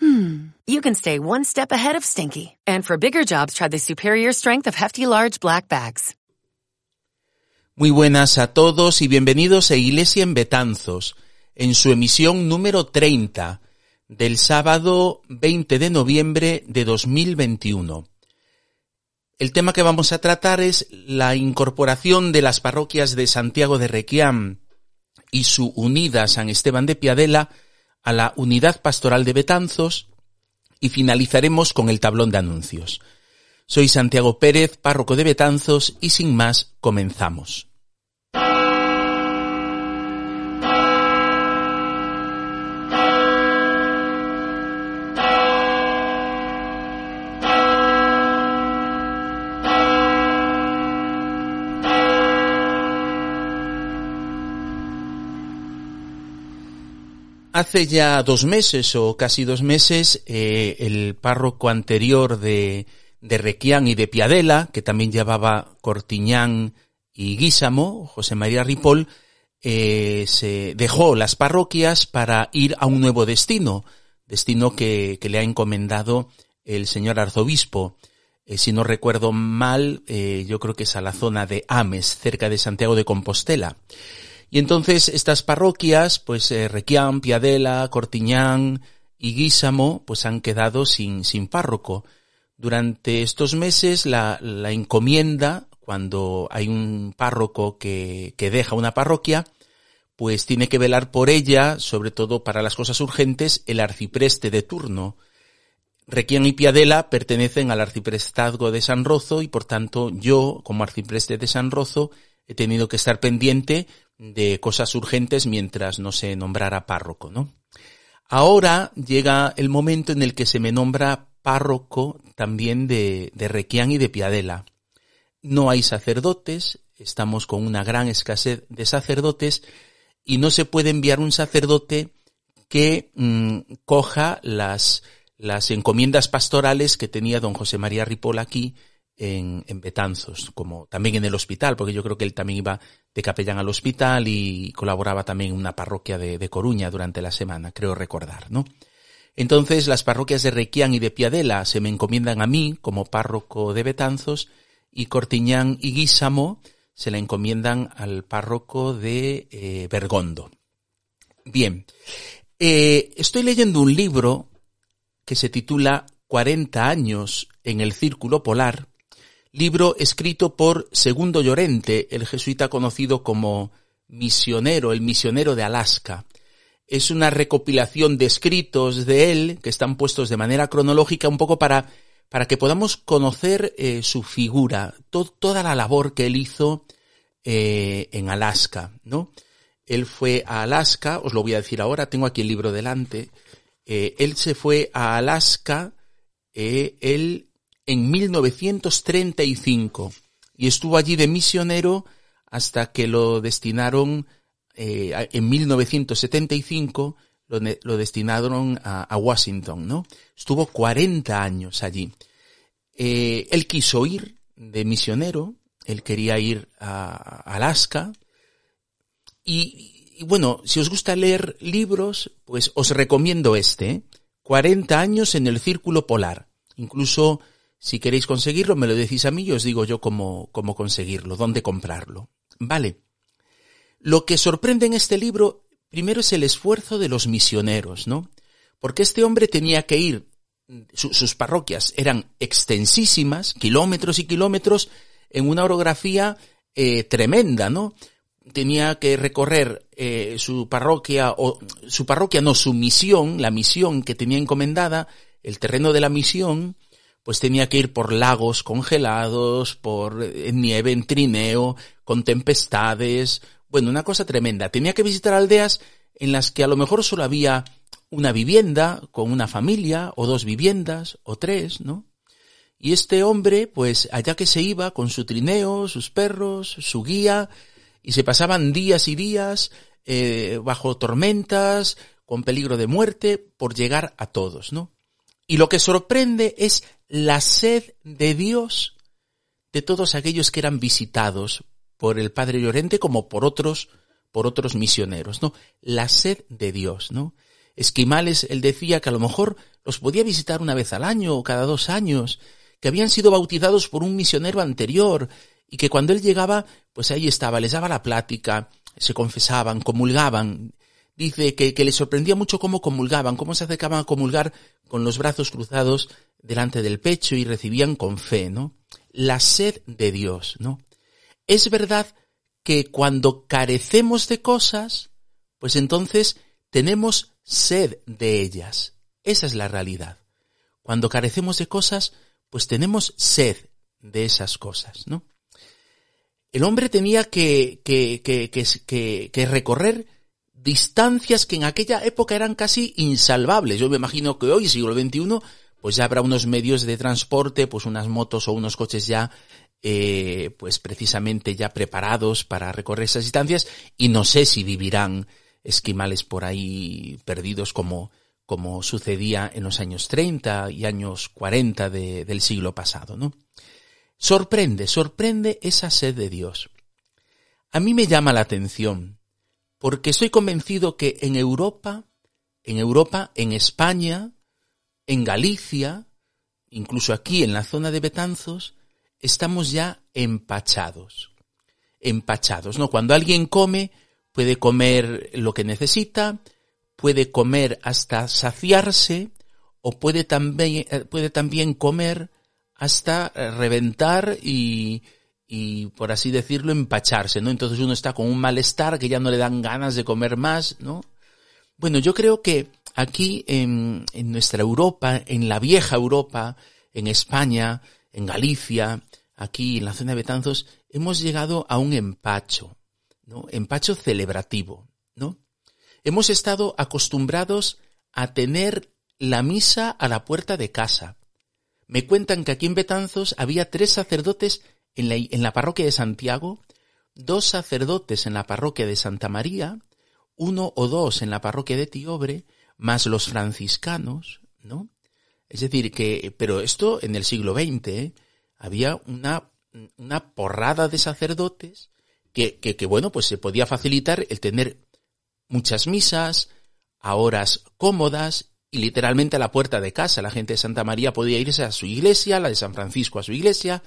hmm, you can stay one step ahead of stinky. And for bigger jobs, try the superior strength of Hefty Large Black Bags. Muy buenas a todos y bienvenidos a Iglesia en Betanzos, en su emisión número 30 del sábado 20 de noviembre de 2021. El tema que vamos a tratar es la incorporación de las parroquias de Santiago de Requiam y su unida San Esteban de Piadela a la unidad pastoral de Betanzos y finalizaremos con el tablón de anuncios. Soy Santiago Pérez, párroco de Betanzos y sin más comenzamos. Hace ya dos meses o casi dos meses, eh, el párroco anterior de, de Requián y de Piadela, que también llevaba Cortiñán y Guísamo, José María Ripoll, eh, se dejó las parroquias para ir a un nuevo destino, destino que, le ha encomendado el señor arzobispo. Eh, si no recuerdo mal, yo creo que es a la zona de Ames, cerca de Santiago de Compostela. Y entonces estas parroquias, pues eh, Requián, Piadela, Cortiñán y Guísamo, pues han quedado sin, sin párroco. Durante estos meses la, la encomienda, cuando hay un párroco que, que deja una parroquia, pues tiene que velar por ella, sobre todo para las cosas urgentes, el arcipreste de turno. Requián y Piadela pertenecen al arciprestazgo de San Rozo y por tanto yo, como arcipreste de San Rozo, he tenido que estar pendiente de cosas urgentes mientras no se nombrara párroco, ¿no? Ahora llega el momento en el que se me nombra párroco también de, de Requián y de Piadela. No hay sacerdotes, estamos con una gran escasez de sacerdotes y no se puede enviar un sacerdote que mmm, coja las, las encomiendas pastorales que tenía don José María Ripoll aquí en, Betanzos, como también en el hospital, porque yo creo que él también iba de capellán al hospital y colaboraba también en una parroquia de, de Coruña durante la semana, creo recordar, ¿no? Entonces las parroquias de Requián y de Piadela se me encomiendan a mí como párroco de Betanzos y Cortiñán y Guísamo se la encomiendan al párroco de eh, Bergondo. Bien, eh, estoy leyendo un libro que se titula 40 años en el Círculo Polar, libro escrito por Segundo Llorente, el jesuita conocido como misionero, el misionero de Alaska. Es una recopilación de escritos de él que están puestos de manera cronológica un poco para, para que podamos conocer eh, su figura, to toda la labor que él hizo eh, en Alaska, ¿no? Él fue a Alaska, os lo voy a decir ahora, tengo aquí el libro delante. Eh, él se fue a Alaska, él en 1935 y estuvo allí de misionero hasta que lo destinaron eh, en 1975 lo, lo destinaron a, Washington, ¿no? Estuvo 40 años allí. Eh, él quiso ir de misionero, él quería ir a Alaska y, y, bueno, si os gusta leer libros, pues os recomiendo este, 40 ¿eh? años en el Círculo Polar. Incluso si queréis conseguirlo, me lo decís a mí y os digo yo cómo, cómo conseguirlo, dónde comprarlo. Vale. Lo que sorprende en este libro, primero es el esfuerzo de los misioneros, ¿no? Porque este hombre tenía que ir, su, sus parroquias eran extensísimas, kilómetros y kilómetros, en una orografía eh, tremenda, ¿no? Tenía que recorrer eh, su parroquia, o su parroquia no, su misión, la misión que tenía encomendada, el terreno de la misión, pues tenía que ir por lagos congelados, por eh, nieve en trineo, con tempestades, bueno, una cosa tremenda. Tenía que visitar aldeas en las que a lo mejor solo había una vivienda con una familia, o dos viviendas, o tres, ¿no? Y este hombre, pues allá que se iba con su trineo, sus perros, su guía, y se pasaban días y días eh, bajo tormentas, con peligro de muerte, por llegar a todos, ¿no? Y lo que sorprende es la sed de Dios de todos aquellos que eran visitados por el Padre Llorente como por otros, por otros misioneros, ¿no? La sed de Dios, ¿no? Esquimales, él decía que a lo mejor los podía visitar una vez al año o cada dos años, que habían sido bautizados por un misionero anterior y que cuando él llegaba, pues ahí estaba, les daba la plática, se confesaban, comulgaban. Dice que, que le sorprendía mucho cómo comulgaban, cómo se acercaban a comulgar con los brazos cruzados delante del pecho y recibían con fe, ¿no? La sed de Dios, ¿no? Es verdad que cuando carecemos de cosas, pues entonces tenemos sed de ellas. Esa es la realidad. Cuando carecemos de cosas, pues tenemos sed de esas cosas, ¿no? El hombre tenía que, que, que, que, que recorrer distancias que en aquella época eran casi insalvables. Yo me imagino que hoy, siglo XXI, pues ya habrá unos medios de transporte, pues unas motos o unos coches ya, eh, pues precisamente ya preparados para recorrer esas distancias y no sé si vivirán esquimales por ahí perdidos como, como sucedía en los años 30 y años 40 de, del siglo pasado, ¿no? Sorprende, sorprende esa sed de Dios. A mí me llama la atención, porque estoy convencido que en Europa, en Europa, en España, en Galicia, incluso aquí en la zona de Betanzos, estamos ya empachados. Empachados, ¿no? Cuando alguien come, puede comer lo que necesita, puede comer hasta saciarse, o puede también, eh, puede también comer hasta reventar y, y, por así decirlo, empacharse, ¿no? Entonces uno está con un malestar que ya no le dan ganas de comer más, ¿no? Bueno, yo creo que aquí en, nuestra Europa, en la vieja Europa, en España, en Galicia, aquí en la zona de Betanzos, hemos llegado a un empacho, ¿no? Empacho celebrativo, ¿no? Hemos estado acostumbrados a tener la misa a la puerta de casa. Me cuentan que aquí en Betanzos había tres sacerdotes en la, parroquia de Santiago, dos sacerdotes en la parroquia de Santa María, uno o dos en la parroquia de Tiobre, más los franciscanos, ¿no? Es decir, que, pero esto en el siglo XX, ¿eh? había una, una porrada de sacerdotes que, que, que, bueno, pues se podía facilitar el tener muchas misas, a horas cómodas y literalmente a la puerta de casa. La gente de Santa María podía irse a su iglesia, la de San Francisco a su iglesia,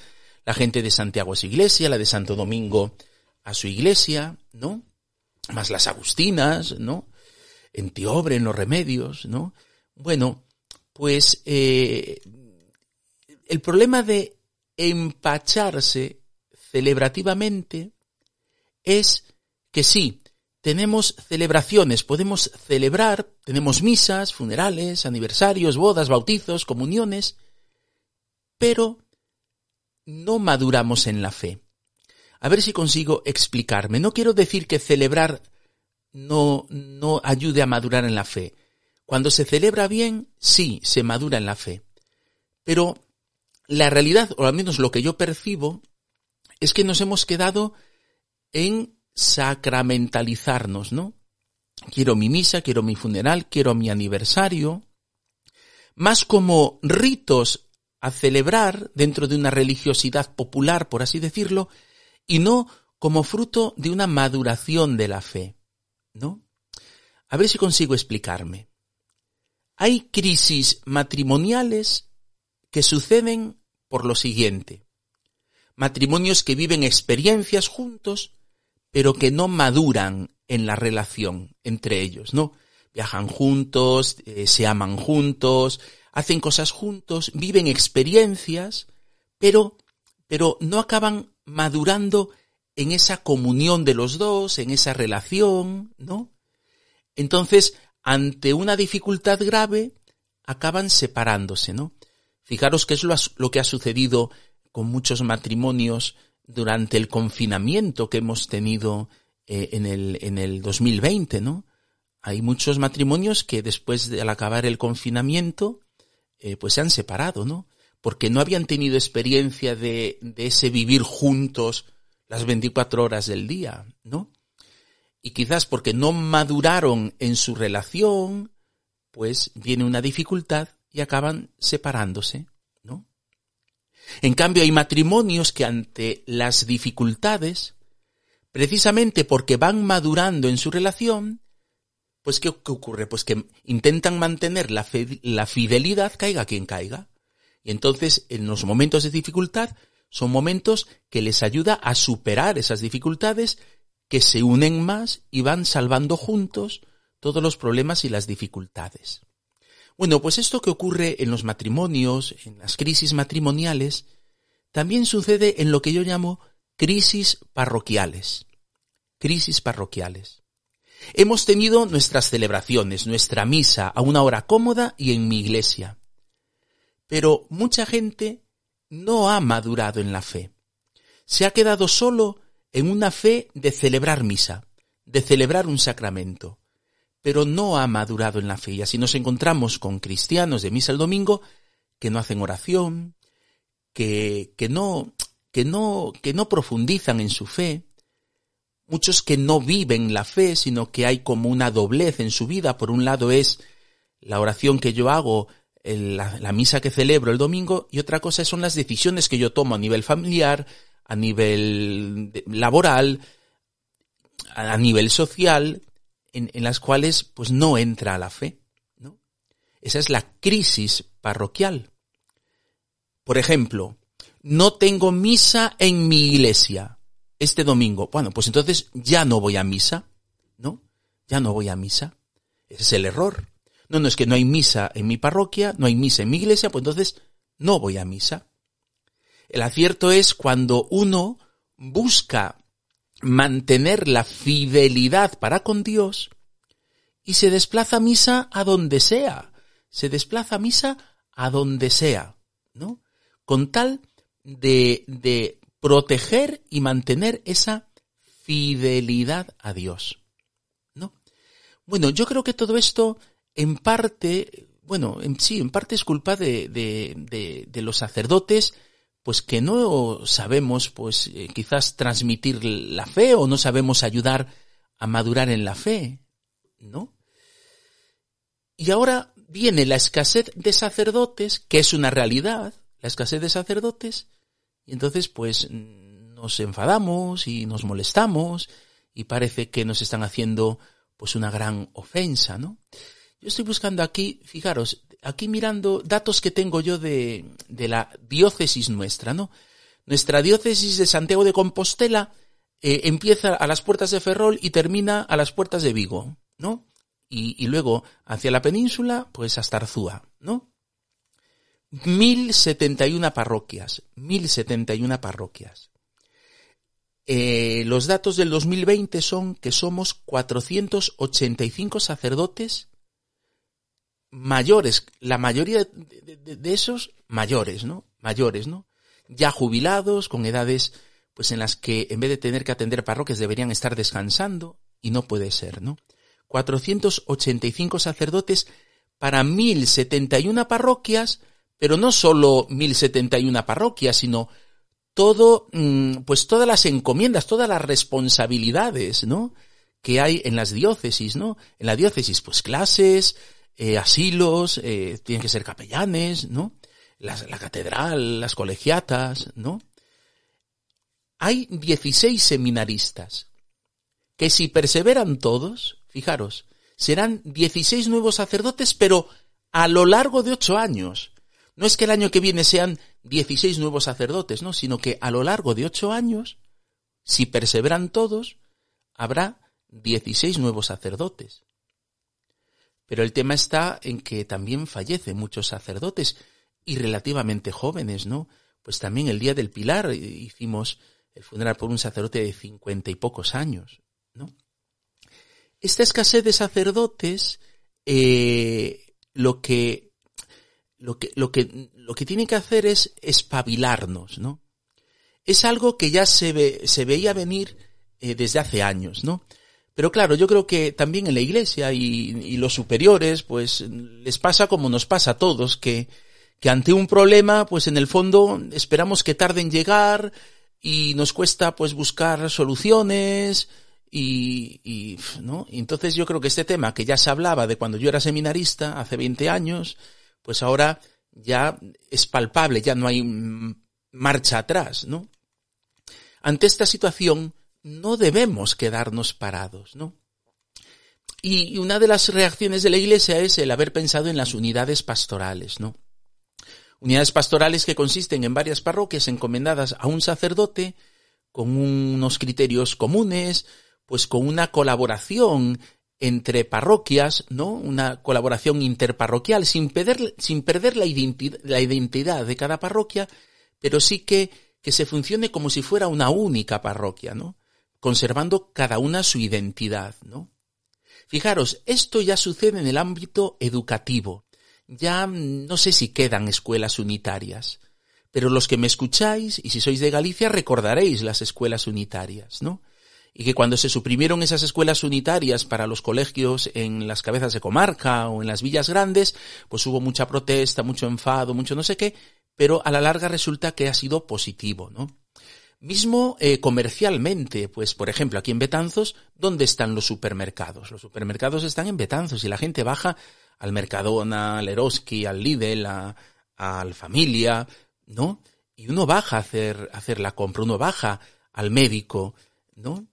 la gente de Santiago a su iglesia, la de Santo Domingo a su iglesia, ¿no? Más las agustinas, ¿no? En Tiobre, en los remedios, ¿no? Bueno, pues eh, el problema de empacharse celebrativamente es que sí, tenemos celebraciones, podemos celebrar, tenemos misas, funerales, aniversarios, bodas, bautizos, comuniones, pero no maduramos en la fe. A ver si consigo explicarme. No quiero decir que celebrar no, no ayude a madurar en la fe. Cuando se celebra bien, sí, se madura en la fe. Pero la realidad, o al menos lo que yo percibo, es que nos hemos quedado en sacramentalizarnos, ¿no? Quiero mi misa, quiero mi funeral, quiero mi aniversario, más como ritos a celebrar dentro de una religiosidad popular, por así decirlo, y no como fruto de una maduración de la fe, ¿no? A ver si consigo explicarme. Hay crisis matrimoniales que suceden por lo siguiente. Matrimonios que viven experiencias juntos, pero que no maduran en la relación entre ellos, ¿no? Viajan juntos, eh, se aman juntos, hacen cosas juntos, viven experiencias, pero, pero no acaban madurando en esa comunión de los dos, en esa relación, ¿no? Entonces, ante una dificultad grave, acaban separándose, ¿no? Fijaros que es lo, que ha sucedido con muchos matrimonios durante el confinamiento que hemos tenido eh, en, el, en el 2020, ¿no? Hay muchos matrimonios que después de al acabar el confinamiento, eh, pues se han separado, ¿no? porque no habían tenido experiencia de, de ese vivir juntos las 24 horas del día, ¿no? Y quizás porque no maduraron en su relación, pues viene una dificultad y acaban separándose, ¿no? En cambio, hay matrimonios que ante las dificultades, precisamente porque van madurando en su relación, pues ¿qué, ocurre? Pues que intentan mantener la, la fidelidad caiga quien caiga. Y entonces, en los momentos de dificultad, son momentos que les ayuda a superar esas dificultades, que se unen más y van salvando juntos todos los problemas y las dificultades. Bueno, pues esto que ocurre en los matrimonios, en las crisis matrimoniales, también sucede en lo que yo llamo crisis parroquiales. Crisis parroquiales. Hemos tenido nuestras celebraciones, nuestra misa a una hora cómoda y en mi iglesia. Pero mucha gente no ha madurado en la fe. Se ha quedado solo en una fe de celebrar misa, de celebrar un sacramento, pero no ha madurado en la fe. Y así nos encontramos con cristianos de misa el domingo que no hacen oración, que, que no, que no, que no profundizan en su fe, muchos que no viven la fe, sino que hay como una doblez en su vida. Por un lado es la oración que yo hago la, misa que celebro el domingo y otra cosa son las decisiones que yo tomo a nivel familiar, a nivel laboral, a, nivel social, en, en, las cuales pues no entra la fe. ¿no? Esa es la crisis parroquial. Por ejemplo, no tengo misa en mi iglesia este domingo. Bueno, pues entonces ya no voy a misa, ¿no? Ya no voy a misa. Ese es el error. No, no es que no hay misa en mi parroquia, no hay misa en mi iglesia, pues entonces no voy a misa. El acierto es cuando uno busca mantener la fidelidad para con Dios y se desplaza a misa a donde sea, se desplaza a misa a donde sea, ¿no? Con tal de, de proteger y mantener esa fidelidad a Dios, ¿no? Bueno, yo creo que todo esto en parte, bueno, en, sí, en parte es culpa de, los sacerdotes, pues que no sabemos, pues eh, quizás transmitir la fe o no sabemos ayudar a madurar en la fe, ¿no? Y ahora viene la escasez de sacerdotes, que es una realidad, la escasez de sacerdotes, y entonces pues nos enfadamos y nos molestamos y parece que nos están haciendo pues una gran ofensa, ¿no? Yo estoy buscando aquí, fijaros, aquí mirando datos que tengo yo de, de la diócesis nuestra, ¿no? Nuestra diócesis de Santiago de Compostela eh, empieza a las puertas de Ferrol y termina a las puertas de Vigo, ¿no? Y, y luego hacia la península, pues hasta Arzúa, ¿no? 1071 parroquias, 1071 parroquias. Eh, los datos del 2020 son que somos 485 sacerdotes mayores, la mayoría de, esos mayores, ¿no? Mayores, ¿no? Ya jubilados, con edades, pues en las que en vez de tener que atender parroquias deberían estar descansando, y no puede ser, ¿no? 485 sacerdotes para 1071 parroquias, pero no solo 1071 parroquias, sino todo, mm, pues todas las encomiendas, todas las responsabilidades, ¿no? Que hay en las diócesis, ¿no? En la diócesis, pues clases, eh, asilos, eh, tienen que ser capellanes, ¿no? La, catedral, las colegiatas, ¿no? Hay 16 seminaristas que si perseveran todos, fijaros, serán 16 nuevos sacerdotes, pero a lo largo de ocho años. No es que el año que viene sean 16 nuevos sacerdotes, ¿no? Sino que a lo largo de ocho años, si perseveran todos, habrá 16 nuevos sacerdotes. Pero el tema está en que también fallecen muchos sacerdotes y relativamente jóvenes, ¿no? Pues también el día del Pilar hicimos el funeral por un sacerdote de cincuenta y pocos años, ¿no? Esta escasez de sacerdotes, eh, lo que, lo que, lo que, lo que tiene que hacer es espabilarnos, ¿no? Es algo que ya se ve, se veía venir eh, desde hace años, ¿no? Pero claro, yo creo que también en la iglesia y, los superiores, pues les pasa como nos pasa a todos, que, ante un problema, pues en el fondo esperamos que tarde en llegar y nos cuesta pues buscar soluciones y, y, ¿no? Entonces yo creo que este tema que ya se hablaba de cuando yo era seminarista, hace 20 años, pues ahora ya es palpable, ya no hay marcha atrás, ¿no? Ante esta situación no debemos quedarnos parados, ¿no? Y una de las reacciones de la Iglesia es el haber pensado en las unidades pastorales, ¿no? Unidades pastorales que consisten en varias parroquias encomendadas a un sacerdote con unos criterios comunes, pues con una colaboración entre parroquias, ¿no? Una colaboración interparroquial sin perder, sin perder la, identidad, de cada parroquia, pero sí que, que se funcione como si fuera una única parroquia, ¿no? Conservando cada una su identidad, ¿no? Fijaros, esto ya sucede en el ámbito educativo. Ya no sé si quedan escuelas unitarias, pero los que me escucháis, y si sois de Galicia, recordaréis las escuelas unitarias, ¿no? Y que cuando se suprimieron esas escuelas unitarias para los colegios en las cabezas de comarca o en las villas grandes, pues hubo mucha protesta, mucho enfado, mucho no sé qué, pero a la larga resulta que ha sido positivo, ¿no? Mismo eh, comercialmente, pues por ejemplo aquí en Betanzos, ¿dónde están los supermercados? Los supermercados están en Betanzos y la gente baja al Mercadona, al Eroski, al Lidl, a, al Familia, ¿no? Y uno baja a hacer, a hacer la compra, uno baja al médico, ¿no?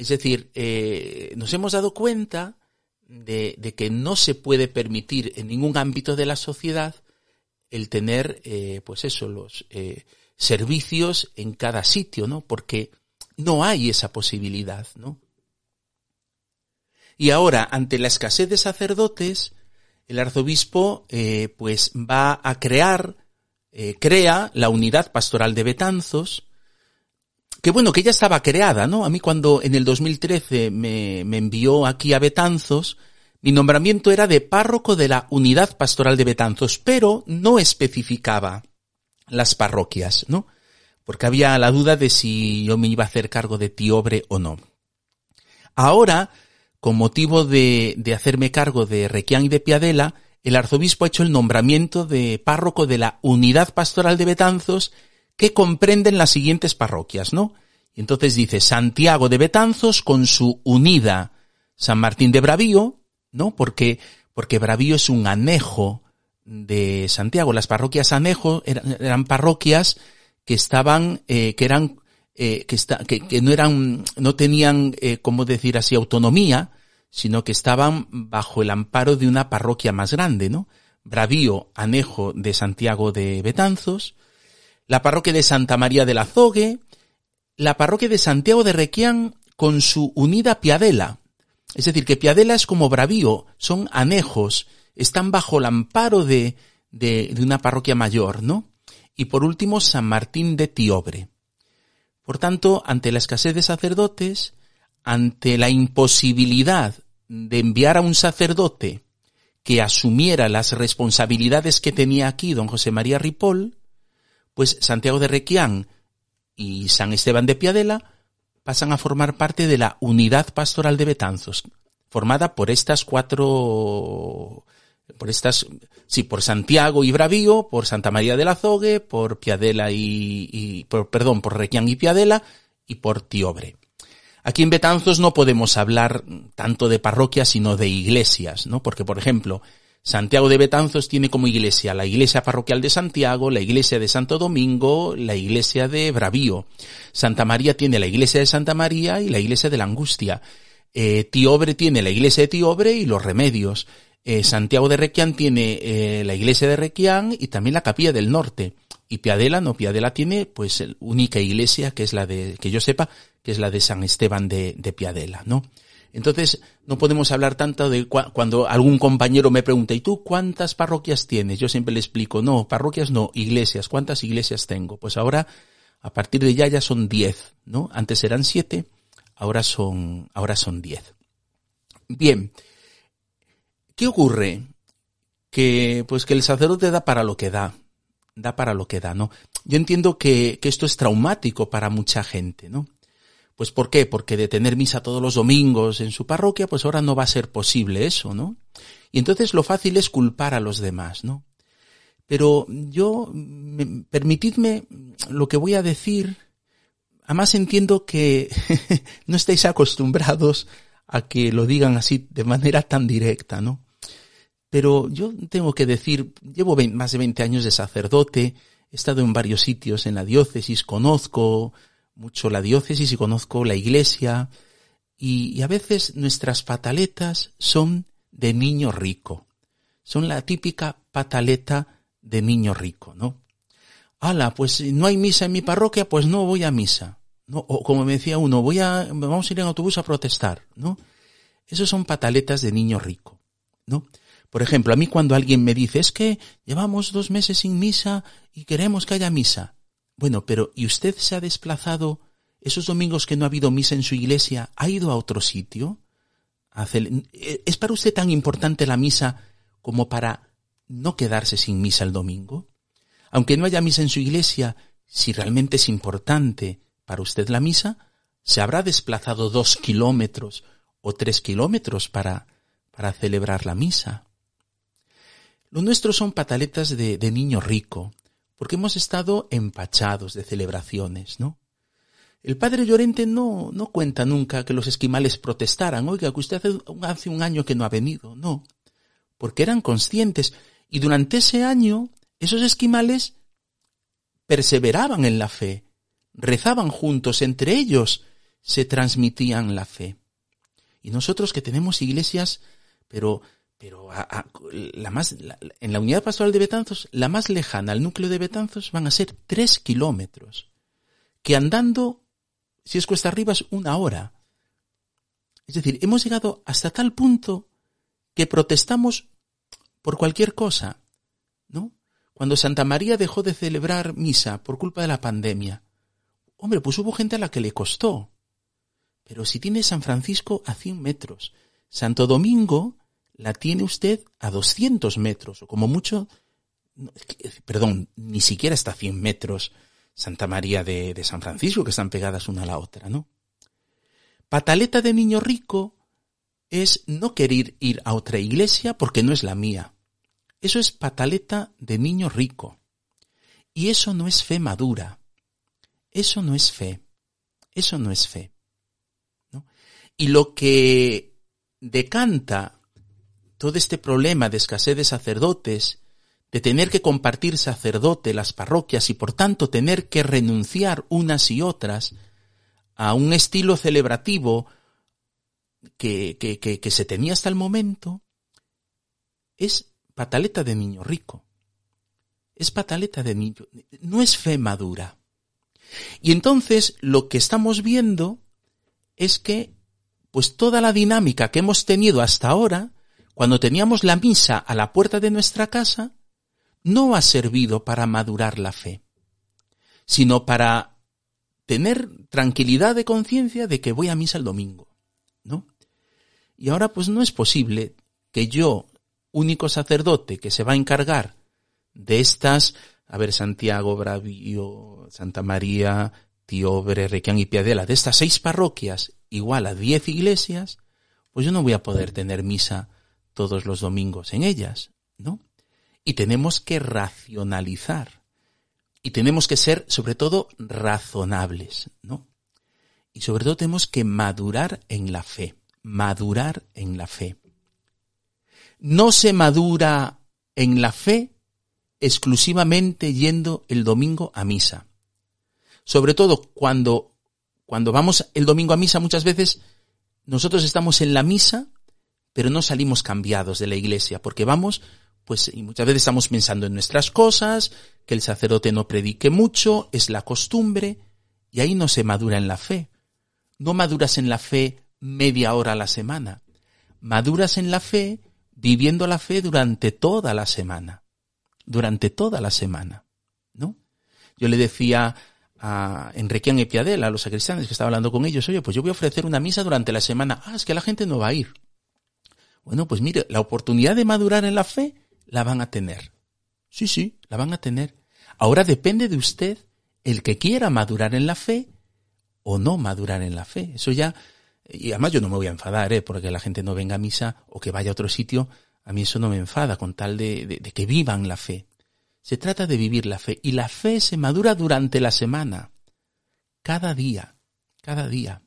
Es decir, eh, nos hemos dado cuenta de, que no se puede permitir en ningún ámbito de la sociedad el tener, eh, pues eso, los eh, servicios en cada sitio, ¿no? Porque no hay esa posibilidad, ¿no? Y ahora, ante la escasez de sacerdotes, el arzobispo, pues va a crear, crea la unidad pastoral de Betanzos, que bueno, que ya estaba creada, ¿no? A mí cuando en el 2013 me, me envió aquí a Betanzos, mi nombramiento era de párroco de la unidad pastoral de Betanzos, pero no especificaba las parroquias, ¿no? Porque había la duda de si yo me iba a hacer cargo de Tiobre o no. Ahora, con motivo de, de hacerme cargo de Requián y de Piadela, el arzobispo ha hecho el nombramiento de párroco de la unidad pastoral de Betanzos que comprenden las siguientes parroquias, ¿no? Y entonces dice Santiago de Betanzos con su unida San Martín de Bravío, ¿no? Porque, porque Bravío es un anejo de Santiago. Las parroquias anejo eran, parroquias que estaban, eh, que eran, eh, que, no eran, no tenían, eh, como decir así, autonomía, sino que estaban bajo el amparo de una parroquia más grande, ¿no? Bravío, anejo de Santiago de Betanzos, la parroquia de Santa María de la Zogue, la parroquia de Santiago de Requián con su unida Piadela. Es decir, que Piadela es como Bravío, son anejos, están bajo el amparo de, de, de una parroquia mayor, ¿no? Y por último, San Martín de Tiobre. Por tanto, ante la escasez de sacerdotes, ante la imposibilidad de enviar a un sacerdote que asumiera las responsabilidades que tenía aquí don José María Ripoll, pues Santiago de Requián y San Esteban de Piadela pasan a formar parte de la unidad pastoral de Betanzos, formada por estas cuatro, por estas, sí, por Santiago y Bravío, por Santa María de la Zogue, por Piadela y, por, perdón, por Requián y Piadela y por Tiobre. Aquí en Betanzos no podemos hablar tanto de parroquias sino de iglesias, ¿no? Porque, por ejemplo, Santiago de Betanzos tiene como iglesia la iglesia parroquial de Santiago, la iglesia de Santo Domingo, la iglesia de Bravío. Santa María tiene la iglesia de Santa María y la iglesia de la Angustia. Eh, Tiobre tiene la iglesia de Tiobre y los remedios. Eh, Santiago de Requián tiene eh, la iglesia de Requián y también la capilla del norte. Y Piadela no, Piadela tiene pues única iglesia que es la de, que yo sepa, que es la de San Esteban de, de Piadela, ¿no? Entonces, no podemos hablar tanto de cuando algún compañero me pregunta, ¿y tú cuántas parroquias tienes? Yo siempre le explico, no, parroquias no, iglesias. ¿Cuántas iglesias tengo? Pues ahora, a partir de ya, ya son diez, ¿no? Antes eran siete, ahora son, ahora son diez. Bien. ¿Qué ocurre? Que, pues que el sacerdote da para lo que da. Da para lo que da, ¿no? Yo entiendo que, que esto es traumático para mucha gente, ¿no? Pues ¿por qué? Porque de tener misa todos los domingos en su parroquia, pues ahora no va a ser posible eso, ¿no? Y entonces lo fácil es culpar a los demás, ¿no? Pero yo, me, permitidme lo que voy a decir, además entiendo que no estáis acostumbrados a que lo digan así de manera tan directa, ¿no? Pero yo tengo que decir, llevo más de 20 años de sacerdote, he estado en varios sitios en la diócesis, conozco mucho la diócesis y conozco la iglesia, y, a veces nuestras pataletas son de niño rico. Son la típica pataleta de niño rico, ¿no? Ala, pues no hay misa en mi parroquia, pues no voy a misa. ¿no? O como me decía uno, voy a, vamos a ir en autobús a protestar, ¿no? Esos son pataletas de niño rico, ¿no? Por ejemplo, a mí cuando alguien me dice, es que llevamos dos meses sin misa y queremos que haya misa. Bueno, pero ¿y usted se ha desplazado esos domingos que no ha habido misa en su iglesia? ¿Ha ido a otro sitio? ¿Es para usted tan importante la misa como para no quedarse sin misa el domingo? Aunque no haya misa en su iglesia, si realmente es importante para usted la misa, se habrá desplazado dos kilómetros o tres kilómetros para, para celebrar la misa. Lo nuestro son pataletas de niño rico, porque hemos estado empachados de celebraciones, ¿no? El padre Llorente no, no cuenta nunca que los esquimales protestaran, oiga, que usted hace, hace un año que no ha venido, no, porque eran conscientes y durante ese año esos esquimales perseveraban en la fe, rezaban juntos, entre ellos se transmitían la fe. Y nosotros que tenemos iglesias, pero pero la más, en la unidad pastoral de Betanzos, la más lejana al núcleo de Betanzos van a ser tres kilómetros, que andando, si es cuesta arriba, es una hora. Es decir, hemos llegado hasta tal punto que protestamos por cualquier cosa, ¿no? Cuando Santa María dejó de celebrar misa por culpa de la pandemia, hombre, pues hubo gente a la que le costó. Pero si tiene San Francisco a 100 metros, Santo Domingo la tiene usted a 200 metros, o como mucho, perdón, ni siquiera está a 100 metros Santa María de, de San Francisco, que están pegadas una a la otra, ¿no? Pataleta de niño rico es no querer ir a otra iglesia porque no es la mía. Eso es pataleta de niño rico. Y eso no es fe madura. Eso no es fe. Eso no es fe. ¿no? Y lo que decanta todo este problema de escasez de sacerdotes, de tener que compartir sacerdote las parroquias y por tanto tener que renunciar unas y otras a un estilo celebrativo que, que, que, se tenía hasta el momento, es pataleta de niño rico. Es pataleta de niño, no es fe madura. Y entonces lo que estamos viendo es que pues toda la dinámica que hemos tenido hasta ahora cuando teníamos la misa a la puerta de nuestra casa, no ha servido para madurar la fe, sino para tener tranquilidad de conciencia de que voy a misa el domingo, ¿no? Y ahora pues no es posible que yo, único sacerdote que se va a encargar de estas, a ver, Santiago, Bravío, Santa María, Tiobre, Requián y Piadela, de estas seis parroquias igual a diez iglesias, pues yo no voy a poder tener misa todos los domingos en ellas, ¿no? Y tenemos que racionalizar. Y tenemos que ser, sobre todo, razonables, ¿no? Y sobre todo tenemos que madurar en la fe, madurar en la fe. No se madura en la fe exclusivamente yendo el domingo a misa. Sobre todo cuando, cuando vamos el domingo a misa muchas veces nosotros estamos en la misa pero no salimos cambiados de la iglesia, porque vamos, pues, y muchas veces estamos pensando en nuestras cosas, que el sacerdote no predique mucho, es la costumbre, y ahí no se madura en la fe. No maduras en la fe media hora a la semana. Maduras en la fe viviendo la fe durante toda la semana. Durante toda la semana. ¿No? Yo le decía a Enrique y a los sacristanes que estaba hablando con ellos, oye, pues yo voy a ofrecer una misa durante la semana. Ah, es que la gente no va a ir. Bueno, pues mire, la oportunidad de madurar en la fe la van a tener. Sí, sí, la van a tener. Ahora depende de usted el que quiera madurar en la fe o no madurar en la fe. Eso ya, y además yo no me voy a enfadar, ¿eh? porque la gente no venga a misa o que vaya a otro sitio. A mí eso no me enfada con tal de, de, de que vivan la fe. Se trata de vivir la fe. Y la fe se madura durante la semana. Cada día. Cada día.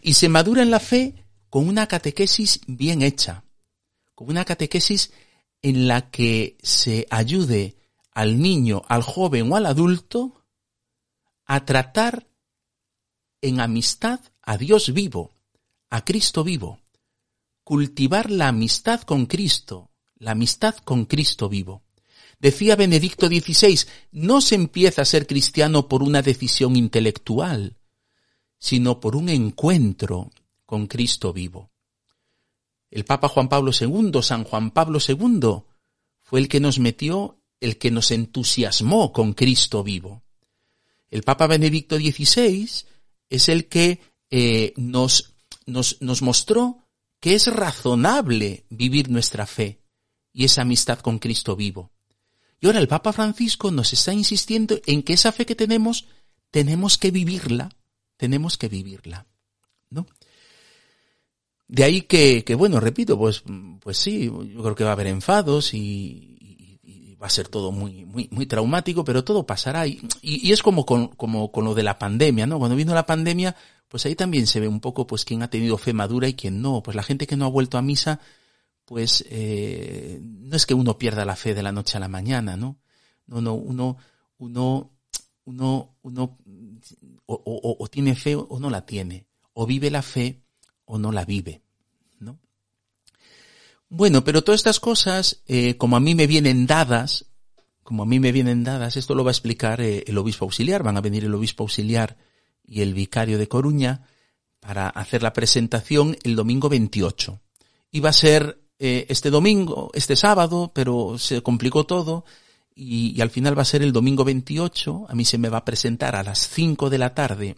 Y se madura en la fe con una catequesis bien hecha. Una catequesis en la que se ayude al niño, al joven o al adulto a tratar en amistad a Dios vivo, a Cristo vivo. Cultivar la amistad con Cristo, la amistad con Cristo vivo. Decía Benedicto XVI, no se empieza a ser cristiano por una decisión intelectual, sino por un encuentro con Cristo vivo. El Papa Juan Pablo II, San Juan Pablo II, fue el que nos metió, el que nos entusiasmó con Cristo vivo. El Papa Benedicto XVI es el que eh, nos, nos, nos mostró que es razonable vivir nuestra fe y esa amistad con Cristo vivo. Y ahora el Papa Francisco nos está insistiendo en que esa fe que tenemos, tenemos que vivirla, tenemos que vivirla, ¿no? De ahí que, que bueno, repito, pues, pues sí, yo creo que va a haber enfados y, va a ser todo muy, muy, muy traumático, pero todo pasará. Y, y, es como con, como con lo de la pandemia, ¿no? Cuando vino la pandemia, pues ahí también se ve un poco, pues, quién ha tenido fe madura y quién no. Pues la gente que no ha vuelto a misa, pues, eh, no es que uno pierda la fe de la noche a la mañana, ¿no? No, no, uno, uno, uno, uno, o tiene fe o no la tiene. O vive la fe o no la vive. Bueno, pero todas estas cosas, eh, como a mí me vienen dadas, como a mí me vienen dadas, esto lo va a explicar eh, el obispo auxiliar, van a venir el obispo auxiliar y el vicario de Coruña para hacer la presentación el domingo 28. Iba a ser eh, este domingo, este sábado, pero se complicó todo y, y, al final va a ser el domingo 28. A mí se me va a presentar a las 5 de la tarde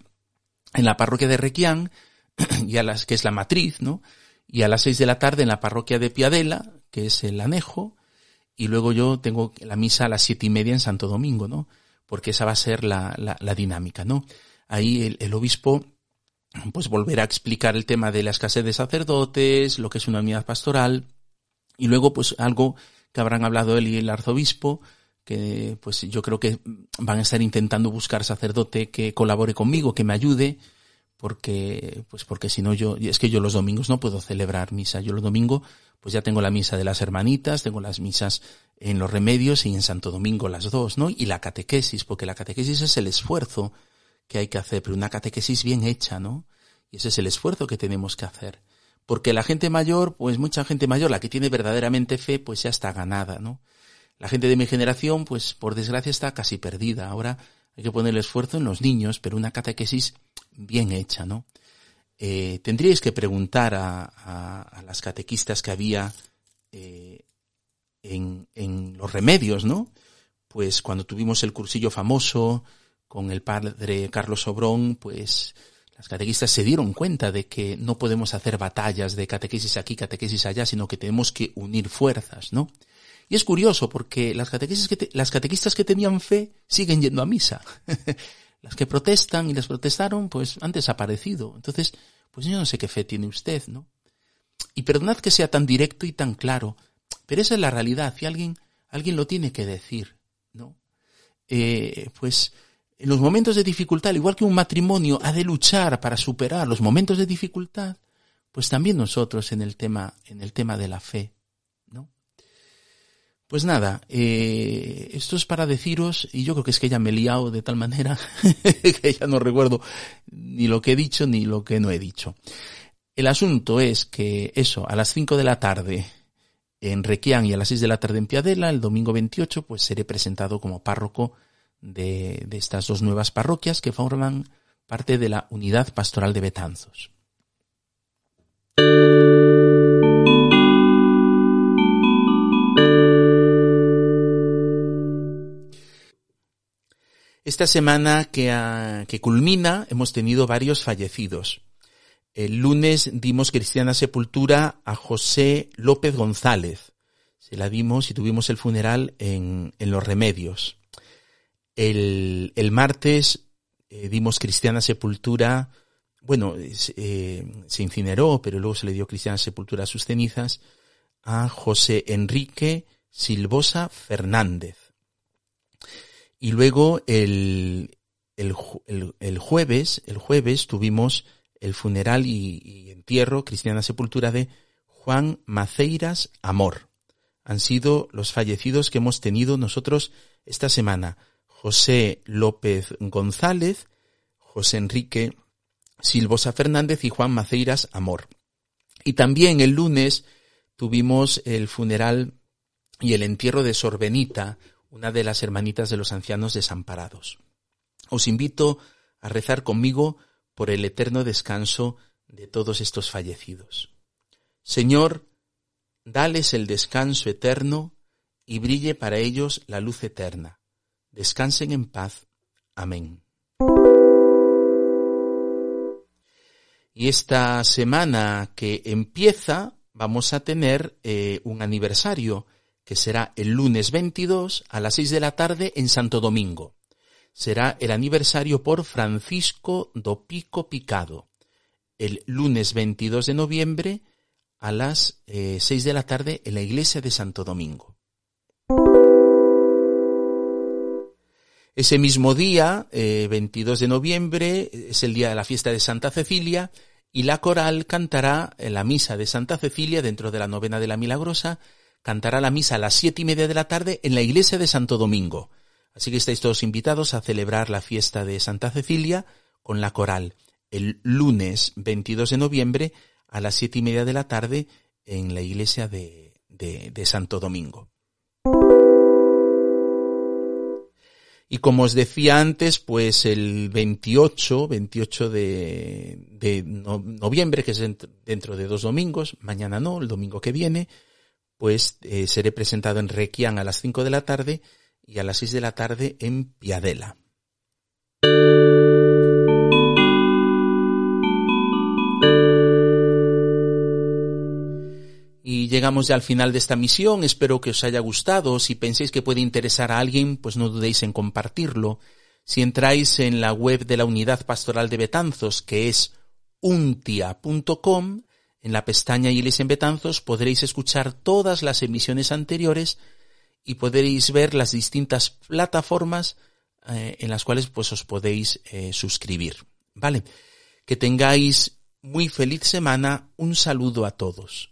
en la parroquia de Requián, a las que es la matriz, ¿no? y a las seis de la tarde en la parroquia de Piadela, que es el anejo, y luego yo tengo la misa a las siete y media en Santo Domingo, ¿no? Porque esa va a ser la, la, la dinámica, ¿no? Ahí el, el, obispo pues volverá a explicar el tema de la escasez de sacerdotes, lo que es una unidad pastoral, y luego pues algo que habrán hablado él y el arzobispo, que pues yo creo que van a estar intentando buscar sacerdote que colabore conmigo, que me ayude, porque, pues porque si no yo, es que yo los domingos no puedo celebrar misa. Yo los domingos, pues ya tengo la misa de las hermanitas, tengo las misas en los remedios y en Santo Domingo las dos, ¿no? Y la catequesis, porque la catequesis es el esfuerzo que hay que hacer, pero una catequesis bien hecha, ¿no? Y ese es el esfuerzo que tenemos que hacer. Porque la gente mayor, pues mucha gente mayor, la que tiene verdaderamente fe, pues ya está ganada, ¿no? La gente de mi generación, pues por desgracia está casi perdida. Ahora hay que poner el esfuerzo en los niños, pero una catequesis bien hecha, ¿no? Eh, tendríais que preguntar a, las catequistas que había eh, en, los remedios, ¿no? Pues cuando tuvimos el cursillo famoso con el padre Carlos Sobrón, pues las catequistas se dieron cuenta de que no podemos hacer batallas de catequesis aquí, catequesis allá, sino que tenemos que unir fuerzas, ¿no? Y es curioso porque las que, te, las catequistas que tenían fe siguen yendo a misa. Las que protestan y las protestaron, pues han desaparecido. Entonces, pues yo no sé qué fe tiene usted, ¿no? Y perdonad que sea tan directo y tan claro, pero esa es la realidad y alguien, alguien lo tiene que decir, ¿no? Eh, pues en los momentos de dificultad, igual que un matrimonio ha de luchar para superar los momentos de dificultad, pues también nosotros en el tema, en el tema de la fe, pues nada, eh, esto es para deciros, y yo creo que es que ya me he liado de tal manera que ya no recuerdo ni lo que he dicho ni lo que no he dicho. El asunto es que eso, a las 5 de la tarde en Requián y a las 6 de la tarde en Piadela, el domingo 28, pues seré presentado como párroco de, de estas dos nuevas parroquias que forman parte de la unidad pastoral de Betanzos. Esta semana que, uh, que culmina hemos tenido varios fallecidos. El lunes dimos cristiana sepultura a José López González. Se la dimos y tuvimos el funeral en, en Los Remedios. El, el martes eh, dimos cristiana sepultura, bueno, eh, se incineró, pero luego se le dio cristiana sepultura a sus cenizas, a José Enrique Silvosa Fernández. Y luego el, el, el, jueves, el jueves tuvimos el funeral y, y, entierro, cristiana sepultura de Juan Maceiras Amor. Han sido los fallecidos que hemos tenido nosotros esta semana. José López González, José Enrique Silvosa Fernández y Juan Maceiras Amor. Y también el lunes tuvimos el funeral y el entierro de Sorbenita, una de las hermanitas de los ancianos desamparados. Os invito a rezar conmigo por el eterno descanso de todos estos fallecidos. Señor, dales el descanso eterno y brille para ellos la luz eterna. Descansen en paz. Amén. Y esta semana que empieza vamos a tener eh, un aniversario que será el lunes 22 a las 6 de la tarde en Santo Domingo. Será el aniversario por Francisco do Pico Picado. El lunes 22 de noviembre a las eh, 6 de la tarde en la iglesia de Santo Domingo. Ese mismo día, eh, 22 de noviembre, es el día de la fiesta de Santa Cecilia y la coral cantará en la misa de Santa Cecilia dentro de la novena de la Milagrosa cantará la misa a las siete y media de la tarde en la iglesia de Santo Domingo. Así que estáis todos invitados a celebrar la fiesta de Santa Cecilia con la coral el lunes 22 de noviembre a las siete y media de la tarde en la iglesia de, de, Santo Domingo. Y como os decía antes, pues el 28, 28 de, de noviembre, que es dentro de dos domingos, mañana no, el domingo que viene, pues eh, seré presentado en Requián a las 5 de la tarde y a las 6 de la tarde en Piadela. Y llegamos ya al final de esta misión, espero que os haya gustado, si pensáis que puede interesar a alguien, pues no dudéis en compartirlo. Si entráis en la web de la Unidad Pastoral de Betanzos, que es untia.com, en la pestaña Iglesia en Betanzos podréis escuchar todas las emisiones anteriores y podréis ver las distintas plataformas eh, en las cuales pues os podéis eh, suscribir. Vale. Que tengáis muy feliz semana. Un saludo a todos.